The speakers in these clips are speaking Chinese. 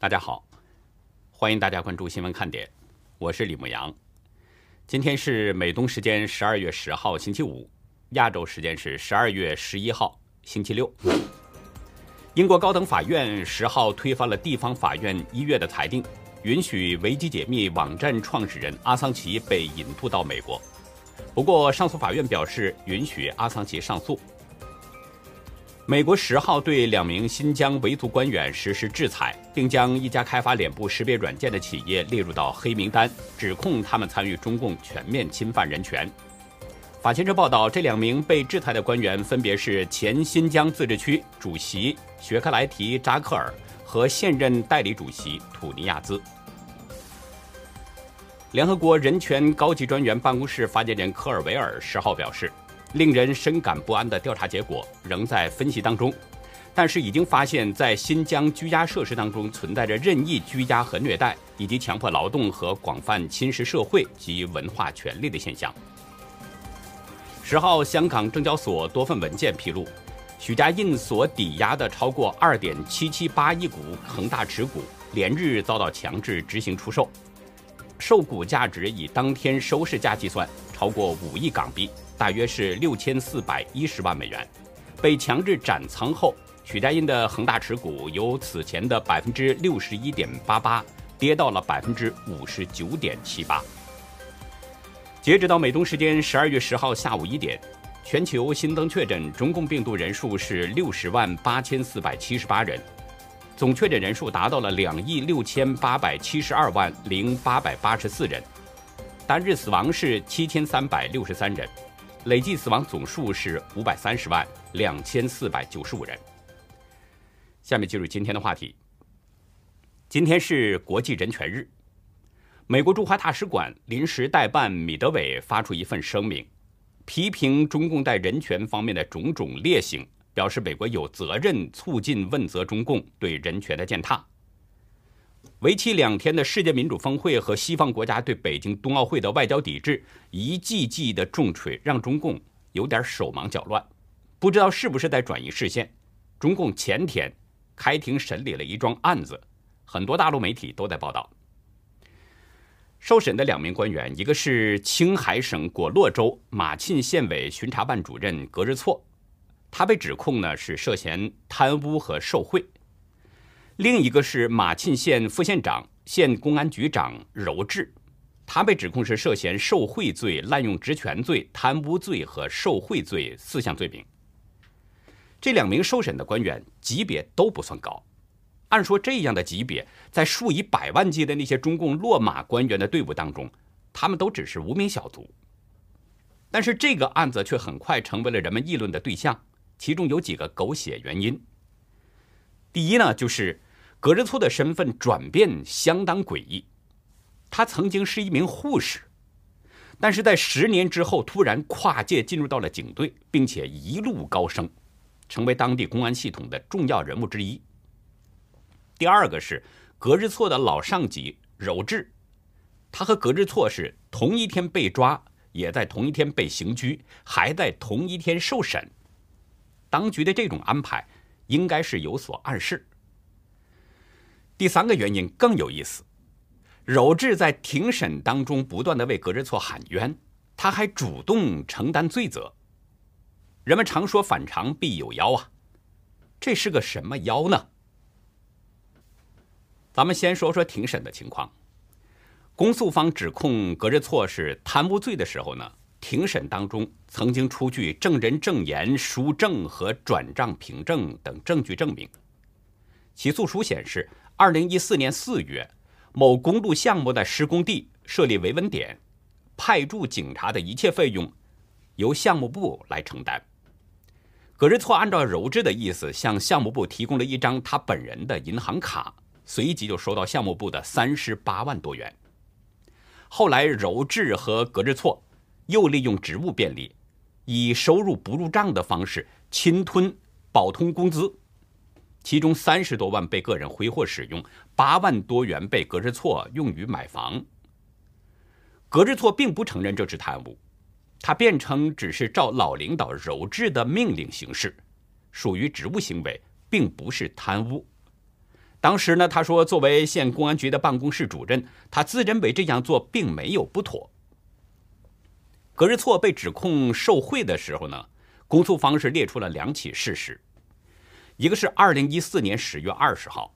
大家好，欢迎大家关注新闻看点，我是李牧阳。今天是美东时间十二月十号星期五，亚洲时间是十二月十一号星期六。英国高等法院十号推翻了地方法院一月的裁定，允许维基解密网站创始人阿桑奇被引渡到美国。不过，上诉法院表示允许阿桑奇上诉。美国十号对两名新疆维族官员实施制裁，并将一家开发脸部识别软件的企业列入到黑名单，指控他们参与中共全面侵犯人权。法新社报道，这两名被制裁的官员分别是前新疆自治区主席雪克莱提扎克尔和现任代理主席土尼亚兹。联合国人权高级专员办公室发言人科尔维尔十号表示。令人深感不安的调查结果仍在分析当中，但是已经发现，在新疆居家设施当中存在着任意居家和虐待，以及强迫劳动和广泛侵蚀社会及文化权利的现象。十号，香港证交所多份文件披露，许家印所抵押的超过二点七七八亿股恒大持股，连日遭到强制执行出售，受股价值以当天收市价计算，超过五亿港币。大约是六千四百一十万美元，被强制斩仓后，许家印的恒大持股由此前的百分之六十一点八八跌到了百分之五十九点七八。截止到美东时间十二月十号下午一点，全球新增确诊中共病毒人数是六十万八千四百七十八人，总确诊人数达到了两亿六千八百七十二万零八百八十四人，单日死亡是七千三百六十三人。累计死亡总数是五百三十万两千四百九十五人。下面进入今天的话题。今天是国际人权日，美国驻华大使馆临时代办米德韦发出一份声明，批评中共在人权方面的种种劣行，表示美国有责任促进问责中共对人权的践踏。为期两天的世界民主峰会和西方国家对北京冬奥会的外交抵制，一记记的重锤，让中共有点手忙脚乱，不知道是不是在转移视线。中共前天开庭审理了一桩案子，很多大陆媒体都在报道。受审的两名官员，一个是青海省果洛州马沁县委巡查办主任格日措，他被指控呢是涉嫌贪污和受贿。另一个是马沁县副县长、县公安局长柔智，他被指控是涉嫌受贿罪、滥用职权罪、贪污罪和受贿罪四项罪名。这两名受审的官员级别都不算高，按说这样的级别，在数以百万计的那些中共落马官员的队伍当中，他们都只是无名小卒。但是这个案子却很快成为了人们议论的对象，其中有几个狗血原因。第一呢，就是。格日措的身份转变相当诡异，他曾经是一名护士，但是在十年之后突然跨界进入到了警队，并且一路高升，成为当地公安系统的重要人物之一。第二个是格日措的老上级柔智，他和格日措是同一天被抓，也在同一天被刑拘，还在同一天受审。当局的这种安排应该是有所暗示。第三个原因更有意思，柔智在庭审当中不断的为格日措喊冤，他还主动承担罪责。人们常说反常必有妖啊，这是个什么妖呢？咱们先说说庭审的情况。公诉方指控格日措是贪污罪的时候呢，庭审当中曾经出具证人证言、书证和转账凭证等证据证明。起诉书显示。二零一四年四月，某公路项目的施工地设立维稳点，派驻警察的一切费用由项目部来承担。葛日措按照柔智的意思，向项目部提供了一张他本人的银行卡，随即就收到项目部的三十八万多元。后来，柔智和葛日措又利用职务便利，以收入不入账的方式侵吞保通工资。其中三十多万被个人挥霍使用，八万多元被格日措用于买房。格日措并不承认这是贪污，他辩称只是照老领导柔制的命令行事，属于职务行为，并不是贪污。当时呢，他说作为县公安局的办公室主任，他自认为这样做并没有不妥。格日措被指控受贿的时候呢，公诉方是列出了两起事实，一个是二零一四年十月二十号。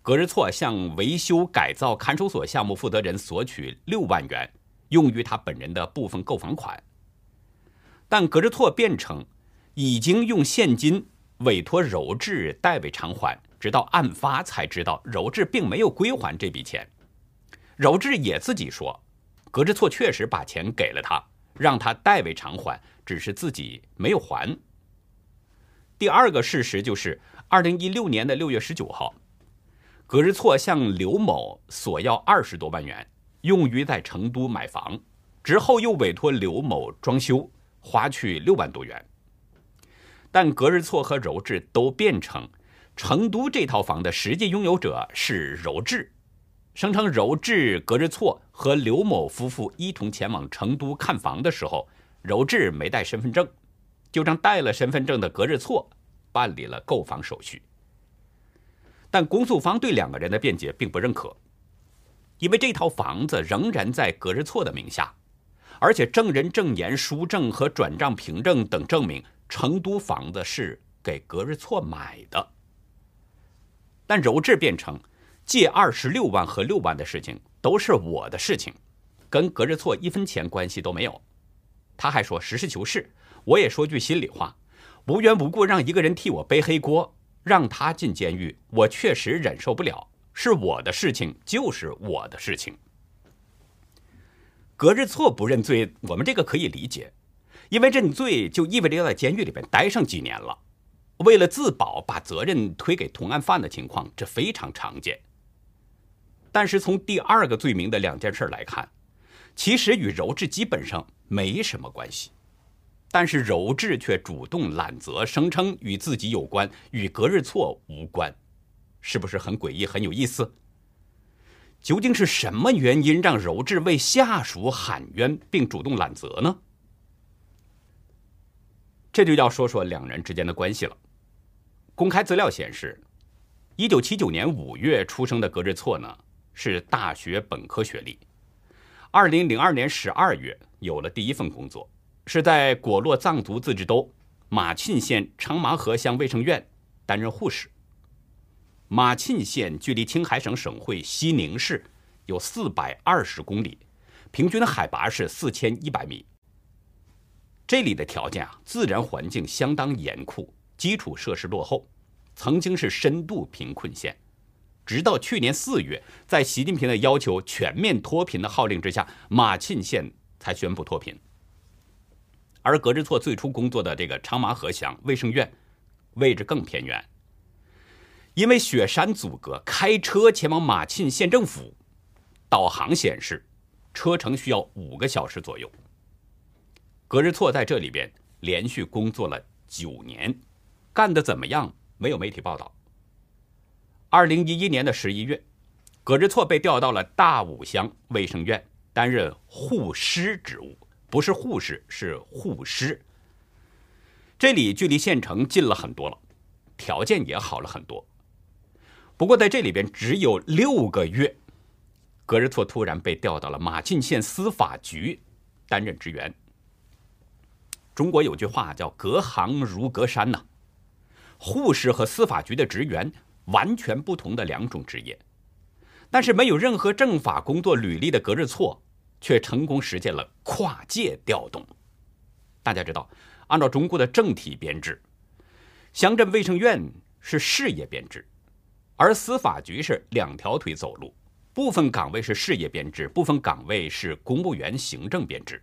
格日措向维修改造看守所项目负责人索取六万元，用于他本人的部分购房款。但格日措辩称，已经用现金委托柔智代为偿还，直到案发才知道柔智并没有归还这笔钱。柔智也自己说，格日措确实把钱给了他，让他代为偿还，只是自己没有还。第二个事实就是，二零一六年的六月十九号。葛日错向刘某索要二十多万元，用于在成都买房，之后又委托刘某装修，花去六万多元。但葛日错和柔智都辩称，成都这套房的实际拥有者是柔智，声称柔智、葛日措和刘某夫妇一同前往成都看房的时候，柔智没带身份证，就让带了身份证的葛日措办理了购房手续。但公诉方对两个人的辩解并不认可，因为这套房子仍然在葛日措的名下，而且证人证言、书证和转账凭证等证明成都房子是给葛日措买的。但柔智辩称，借二十六万和六万的事情都是我的事情，跟葛日错一分钱关系都没有。他还说，实事求是，我也说句心里话，无缘无故让一个人替我背黑锅。让他进监狱，我确实忍受不了。是我的事情，就是我的事情。隔日错不认罪，我们这个可以理解，因为认罪就意味着要在监狱里边待上几年了。为了自保，把责任推给同案犯的情况，这非常常见。但是从第二个罪名的两件事来看，其实与柔智基本上没什么关系。但是柔智却主动揽责，声称与自己有关，与隔日错无关，是不是很诡异、很有意思？究竟是什么原因让柔智为下属喊冤并主动揽责呢？这就要说说两人之间的关系了。公开资料显示，一九七九年五月出生的隔日错呢是大学本科学历，二零零二年十二月有了第一份工作。是在果洛藏族自治州马沁县长麻河乡卫生院担任护士。马沁县距离青海省省会西宁市有四百二十公里，平均海拔是四千一百米。这里的条件啊，自然环境相当严酷，基础设施落后，曾经是深度贫困县。直到去年四月，在习近平的要求全面脱贫的号令之下，马沁县才宣布脱贫。而格日措最初工作的这个长麻河乡卫生院，位置更偏远，因为雪山阻隔，开车前往马沁县政府，导航显示车程需要五个小时左右。格日措在这里边连续工作了九年，干得怎么样？没有媒体报道。二零一一年的十一月，葛日错被调到了大武乡卫生院担任护师职务。不是护士，是护师。这里距离县城近了很多了，条件也好了很多。不过在这里边只有六个月，葛日错突然被调到了马沁县司法局担任职员。中国有句话叫“隔行如隔山”呐，护士和司法局的职员完全不同的两种职业，但是没有任何政法工作履历的格日错。却成功实现了跨界调动。大家知道，按照中国的政体编制，乡镇卫生院是事业编制，而司法局是两条腿走路，部分岗位是事业编制，部分岗位是公务员行政编制。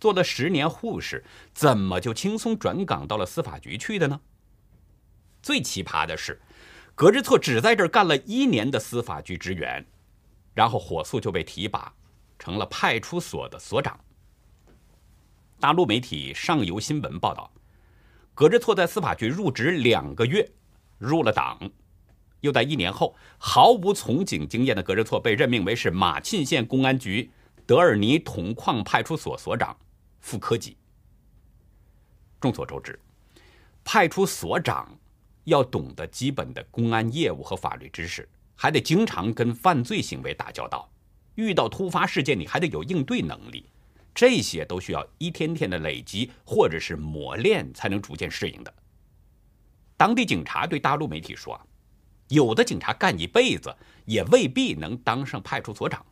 做了十年护士，怎么就轻松转岗到了司法局去的呢？最奇葩的是，格日措只在这儿干了一年的司法局职员。然后火速就被提拔，成了派出所的所长。大陆媒体上游新闻报道，格日措在司法局入职两个月，入了党，又在一年后，毫无从警经验的格日措被任命为是马沁县公安局德尔尼铜矿派出所所长，副科级。众所周知，派出所长要懂得基本的公安业务和法律知识，还得经常跟犯罪行为打交道。遇到突发事件，你还得有应对能力。这些都需要一天天的累积或者是磨练，才能逐渐适应的。当地警察对大陆媒体说：“有的警察干一辈子，也未必能当上派出所长。”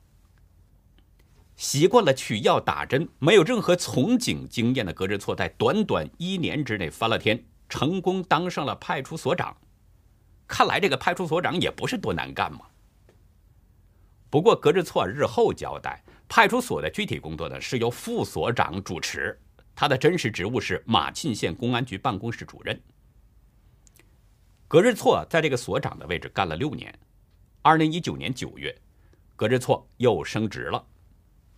习惯了取药打针、没有任何从警经验的格日措，在短短一年之内翻了天，成功当上了派出所长。看来这个派出所长也不是多难干嘛。不过格日措日后交代。派出所的具体工作呢，是由副所长主持，他的真实职务是马沁县公安局办公室主任。格日措在这个所长的位置干了六年，二零一九年九月，格日措又升职了，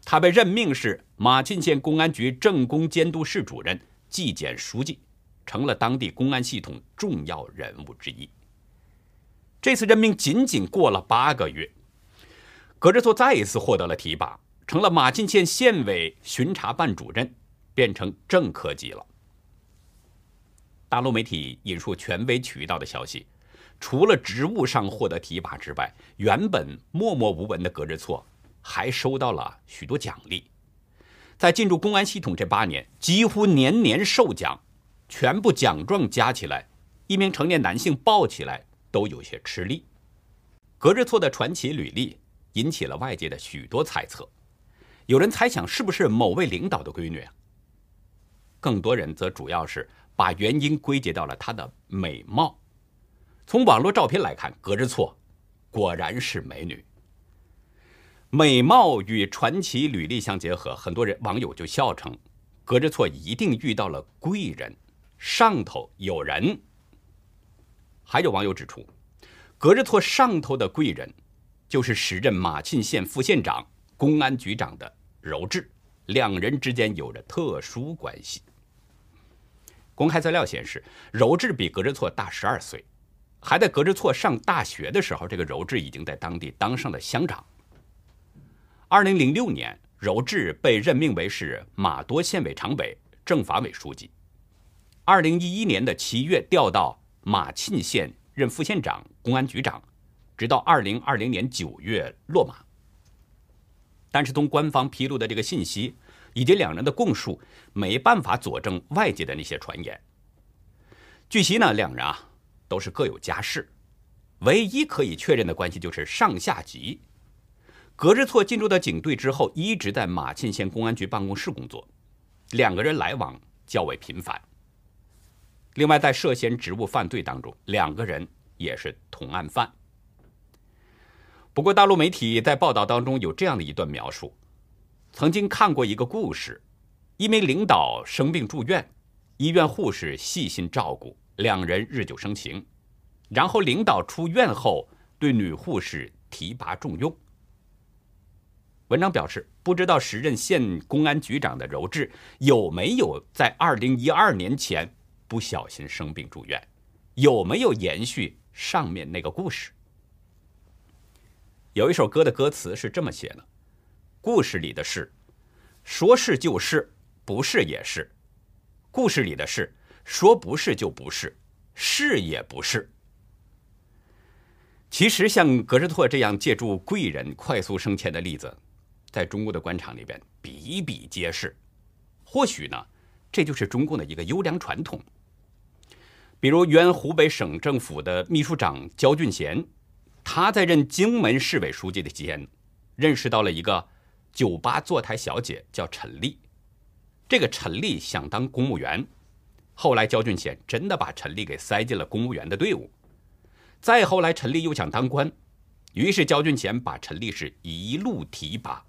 他被任命是马沁县公安局政工监督室主任、纪检书记，成了当地公安系统重要人物之一。这次任命仅仅过了八个月，葛日措再一次获得了提拔。成了马沁县县委巡查办主任，变成正科级了。大陆媒体引述权威渠道的消息，除了职务上获得提拔之外，原本默默无闻的葛日措还收到了许多奖励。在进入公安系统这八年，几乎年年受奖，全部奖状加起来，一名成年男性抱起来都有些吃力。格日措的传奇履历引起了外界的许多猜测。有人猜想是不是某位领导的闺女啊？更多人则主要是把原因归结到了她的美貌。从网络照片来看，格日措果然是美女。美貌与传奇履历相结合，很多人网友就笑称，格日措一定遇到了贵人，上头有人。还有网友指出，葛日措上头的贵人，就是时任马沁县副县长。公安局长的柔智，两人之间有着特殊关系。公开资料显示，柔智比葛日措大十二岁，还在葛日措上大学的时候，这个柔智已经在当地当上了乡长。二零零六年，柔智被任命为是马多县委常委、政法委书记。二零一一年的七月调到马沁县任副县长、公安局长，直到二零二零年九月落马。但是从官方披露的这个信息以及两人的供述，没办法佐证外界的那些传言。据悉呢，两人啊都是各有家室，唯一可以确认的关系就是上下级。葛日措进入到警队之后，一直在马沁县公安局办公室工作，两个人来往较为频繁。另外，在涉嫌职务犯罪当中，两个人也是同案犯。不过，大陆媒体在报道当中有这样的一段描述：曾经看过一个故事，一名领导生病住院，医院护士细心照顾，两人日久生情。然后领导出院后，对女护士提拔重用。文章表示，不知道时任县公安局长的柔智有没有在二零一二年前不小心生病住院，有没有延续上面那个故事？有一首歌的歌词是这么写的：“故事里的事，说是就是，不是也是；故事里的事，说不是就不是，是也不是。”其实，像格日托这样借助贵人快速升迁的例子，在中国的官场里边比比皆是。或许呢，这就是中共的一个优良传统。比如，原湖北省政府的秘书长焦俊贤。他在任荆门市委书记的期间，认识到了一个酒吧坐台小姐，叫陈丽。这个陈丽想当公务员，后来焦俊贤真的把陈丽给塞进了公务员的队伍。再后来，陈丽又想当官，于是焦俊贤把陈丽是一路提拔，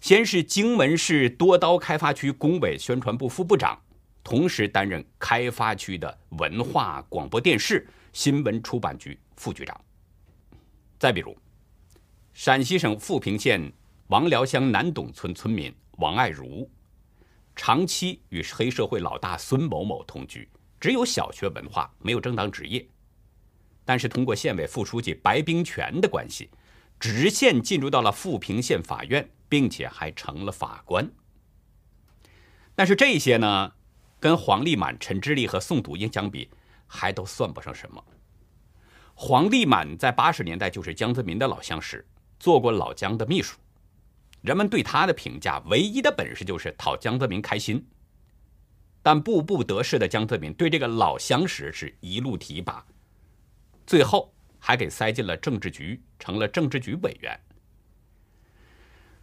先是荆门市多刀开发区工委宣传部副部长，同时担任开发区的文化广播电视新闻出版局副局长。再比如，陕西省富平县王寮乡南董村村民王爱如，长期与黑社会老大孙某某同居，只有小学文化，没有正当职业。但是通过县委副书记白冰泉的关系，直线进入到了富平县法院，并且还成了法官。但是这些呢，跟黄立满、陈志立和宋笃英相比，还都算不上什么。黄立满在八十年代就是江泽民的老相识，做过老江的秘书。人们对他的评价，唯一的本事就是讨江泽民开心。但步步得势的江泽民对这个老相识是一路提拔，最后还给塞进了政治局，成了政治局委员。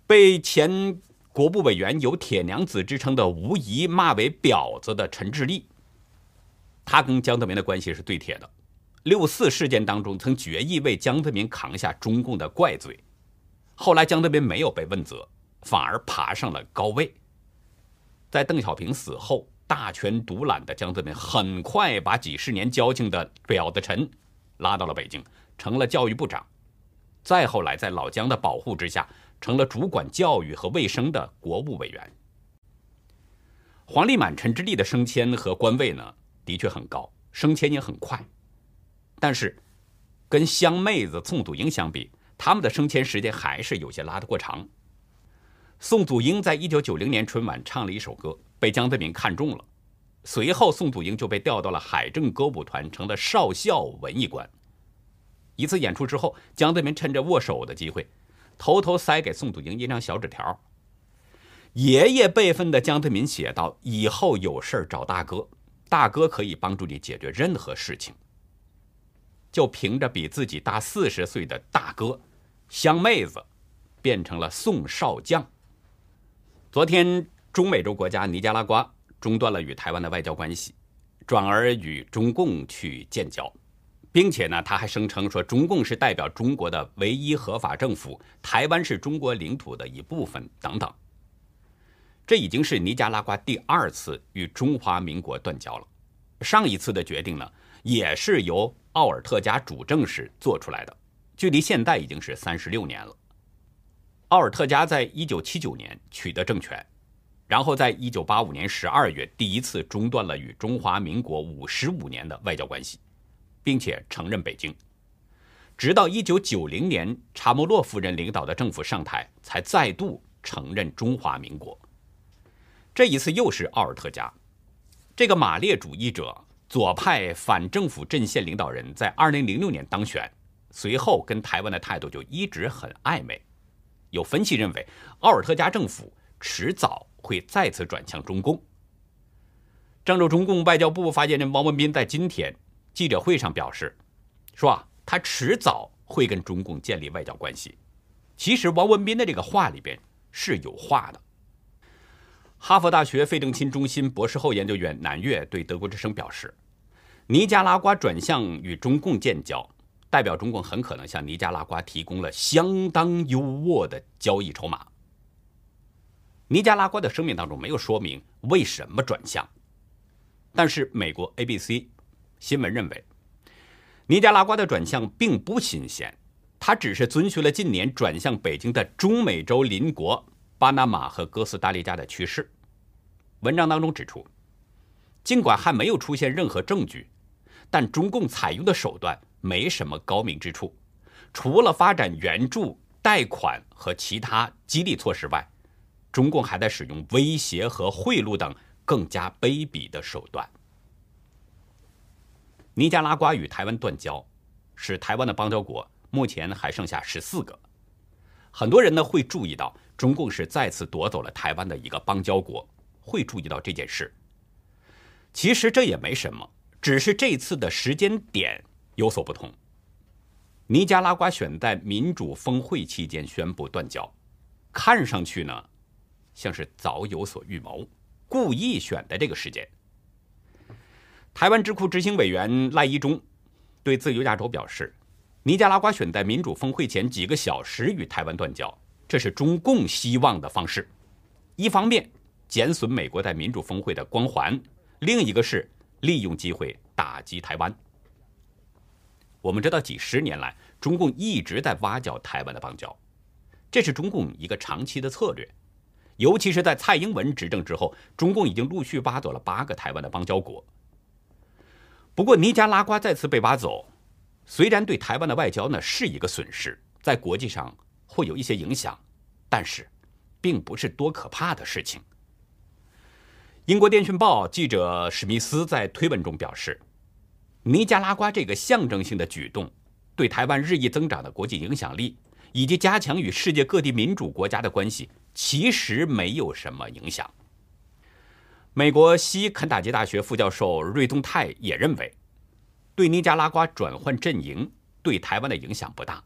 被前国部委员有“铁娘子”之称的吴仪骂为“婊子”的陈志立，他跟江泽民的关系是最铁的。六四事件当中，曾决意为江泽民扛下中共的怪罪。后来江泽民没有被问责，反而爬上了高位。在邓小平死后，大权独揽的江泽民很快把几十年交情的婊子陈拉到了北京，成了教育部长。再后来，在老江的保护之下，成了主管教育和卫生的国务委员。黄立满、陈之立的升迁和官位呢，的确很高，升迁也很快。但是，跟香妹子宋祖英相比，他们的升迁时间还是有些拉得过长。宋祖英在一九九零年春晚唱了一首歌，被江泽民看中了，随后宋祖英就被调到了海政歌舞团，成了少校文艺官。一次演出之后，江泽民趁着握手的机会，偷偷塞给宋祖英一张小纸条。爷爷辈分的江泽民写道：“以后有事找大哥，大哥可以帮助你解决任何事情。”就凭着比自己大四十岁的大哥，香妹子，变成了宋少将。昨天，中美洲国家尼加拉瓜中断了与台湾的外交关系，转而与中共去建交，并且呢，他还声称说中共是代表中国的唯一合法政府，台湾是中国领土的一部分等等。这已经是尼加拉瓜第二次与中华民国断交了。上一次的决定呢，也是由。奥尔特加主政时做出来的，距离现在已经是三十六年了。奥尔特加在一九七九年取得政权，然后在一九八五年十二月第一次中断了与中华民国五十五年的外交关系，并且承认北京。直到一九九零年查莫洛夫人领导的政府上台，才再度承认中华民国。这一次又是奥尔特加，这个马列主义者。左派反政府阵线领导人，在二零零六年当选，随后跟台湾的态度就一直很暧昧。有分析认为，奥尔特加政府迟早会再次转向中共。郑州中共外交部发言人王文斌在今天记者会上表示，说啊，他迟早会跟中共建立外交关系。其实，王文斌的这个话里边是有话的。哈佛大学费正清中心博士后研究员南岳对德国之声表示。尼加拉瓜转向与中共建交，代表中共很可能向尼加拉瓜提供了相当优渥的交易筹码。尼加拉瓜的声明当中没有说明为什么转向，但是美国 ABC 新闻认为，尼加拉瓜的转向并不新鲜，它只是遵循了近年转向北京的中美洲邻国巴拿马和哥斯达黎加的趋势。文章当中指出，尽管还没有出现任何证据。但中共采用的手段没什么高明之处，除了发展援助、贷款和其他激励措施外，中共还在使用威胁和贿赂等更加卑鄙的手段。尼加拉瓜与台湾断交，使台湾的邦交国目前还剩下十四个。很多人呢会注意到，中共是再次夺走了台湾的一个邦交国，会注意到这件事。其实这也没什么。只是这次的时间点有所不同。尼加拉瓜选在民主峰会期间宣布断交，看上去呢，像是早有所预谋，故意选的这个时间。台湾智库执行委员赖一中对自由亚洲表示，尼加拉瓜选在民主峰会前几个小时与台湾断交，这是中共希望的方式。一方面减损美国在民主峰会的光环，另一个是。利用机会打击台湾。我们知道，几十年来，中共一直在挖角台湾的邦交，这是中共一个长期的策略。尤其是在蔡英文执政之后，中共已经陆续挖走了八个台湾的邦交国。不过，尼加拉瓜再次被挖走，虽然对台湾的外交呢是一个损失，在国际上会有一些影响，但是，并不是多可怕的事情。英国电讯报记者史密斯在推文中表示，尼加拉瓜这个象征性的举动，对台湾日益增长的国际影响力以及加强与世界各地民主国家的关系，其实没有什么影响。美国西肯塔基大学副教授瑞东泰也认为，对尼加拉瓜转换阵营对台湾的影响不大，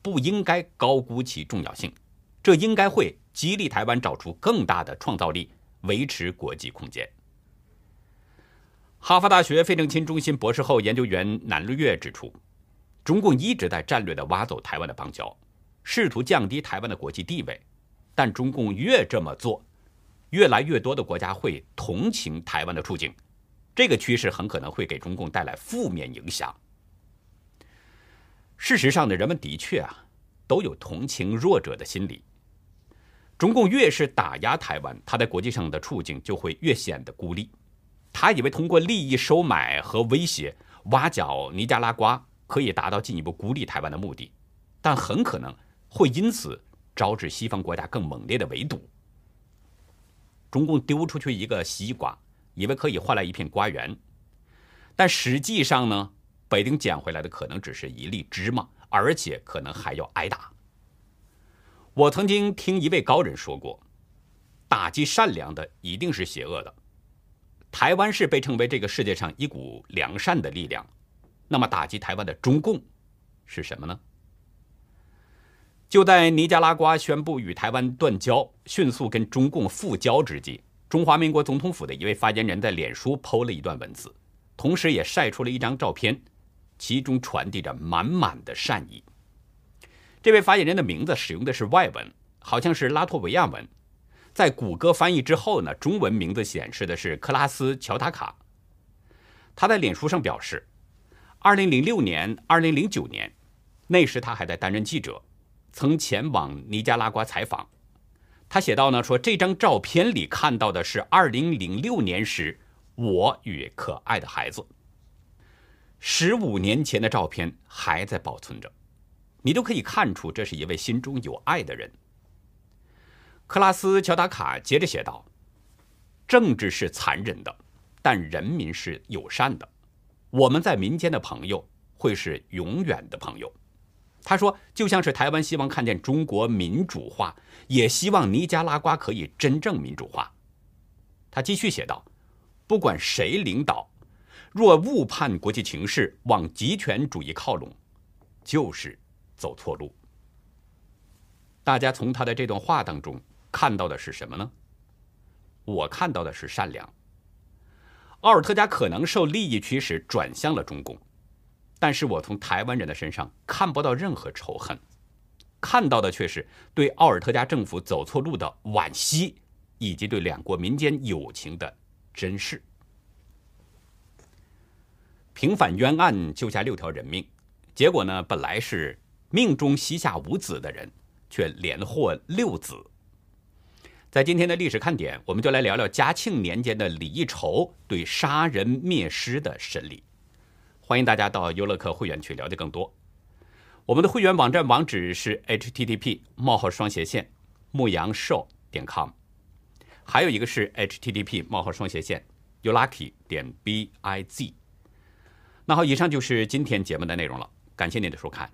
不应该高估其重要性，这应该会激励台湾找出更大的创造力，维持国际空间。哈佛大学费正清中心博士后研究员南日月指出，中共一直在战略的挖走台湾的邦交，试图降低台湾的国际地位。但中共越这么做，越来越多的国家会同情台湾的处境，这个趋势很可能会给中共带来负面影响。事实上呢，人们的确啊都有同情弱者的心理。中共越是打压台湾，他在国际上的处境就会越显得孤立。他以为通过利益收买和威胁挖角尼加拉瓜可以达到进一步孤立台湾的目的，但很可能会因此招致西方国家更猛烈的围堵。中共丢出去一个西瓜，以为可以换来一片瓜园，但实际上呢，北京捡回来的可能只是一粒芝麻，而且可能还要挨打。我曾经听一位高人说过，打击善良的一定是邪恶的。台湾是被称为这个世界上一股良善的力量，那么打击台湾的中共是什么呢？就在尼加拉瓜宣布与台湾断交、迅速跟中共复交之际，中华民国总统府的一位发言人在脸书剖了一段文字，同时也晒出了一张照片，其中传递着满满的善意。这位发言人的名字使用的是外文，好像是拉脱维亚文。在谷歌翻译之后呢，中文名字显示的是克拉斯·乔塔卡。他在脸书上表示，2006年、2009年，那时他还在担任记者，曾前往尼加拉瓜采访。他写道呢，说这张照片里看到的是2006年时我与可爱的孩子。十五年前的照片还在保存着，你都可以看出这是一位心中有爱的人。克拉斯乔达卡接着写道：“政治是残忍的，但人民是友善的。我们在民间的朋友会是永远的朋友。”他说：“就像是台湾希望看见中国民主化，也希望尼加拉瓜可以真正民主化。”他继续写道：“不管谁领导，若误判国际情势，往极权主义靠拢，就是走错路。”大家从他的这段话当中。看到的是什么呢？我看到的是善良。奥尔特加可能受利益驱使转向了中共，但是我从台湾人的身上看不到任何仇恨，看到的却是对奥尔特加政府走错路的惋惜，以及对两国民间友情的珍视。平反冤案救下六条人命，结果呢，本来是命中膝下无子的人，却连获六子。在今天的历史看点，我们就来聊聊嘉庆年间的李一筹对杀人灭尸的审理。欢迎大家到优乐客会员去了解更多。我们的会员网站网址是 http: 冒号双斜线牧羊兽点 com，还有一个是 http: 冒号双斜线 youlucky 点 biz。那好，以上就是今天节目的内容了，感谢您的收看。